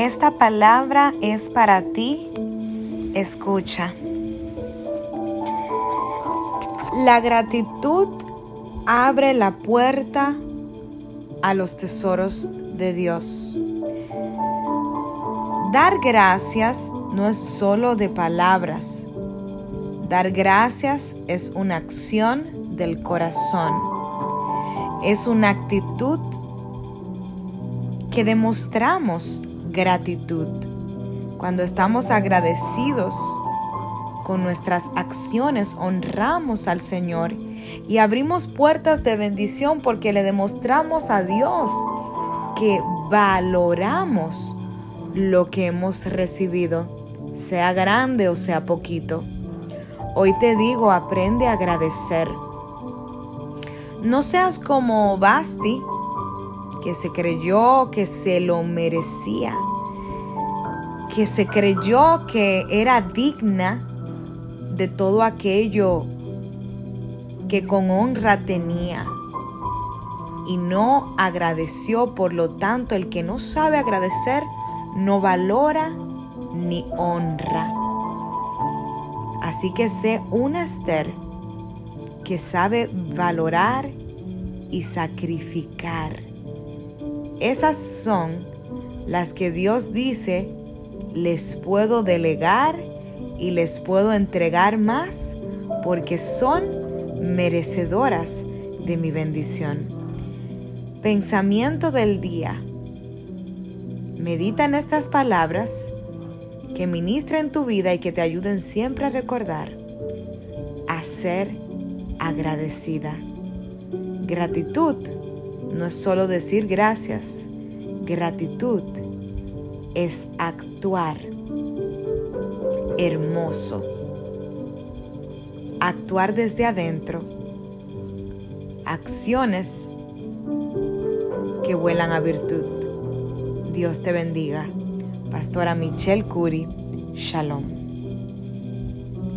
Esta palabra es para ti. Escucha. La gratitud abre la puerta a los tesoros de Dios. Dar gracias no es solo de palabras. Dar gracias es una acción del corazón. Es una actitud que demostramos gratitud. Cuando estamos agradecidos con nuestras acciones, honramos al Señor y abrimos puertas de bendición porque le demostramos a Dios que valoramos lo que hemos recibido, sea grande o sea poquito. Hoy te digo, aprende a agradecer. No seas como Basti, que se creyó que se lo merecía, que se creyó que era digna de todo aquello que con honra tenía y no agradeció, por lo tanto el que no sabe agradecer no valora ni honra. Así que sé una Esther que sabe valorar y sacrificar. Esas son las que Dios dice, les puedo delegar y les puedo entregar más porque son merecedoras de mi bendición. Pensamiento del día. Medita en estas palabras que ministren tu vida y que te ayuden siempre a recordar a ser agradecida. Gratitud no es solo decir gracias. Gratitud es actuar hermoso. Actuar desde adentro. Acciones que vuelan a virtud. Dios te bendiga. Pastora Michelle Curi. Shalom.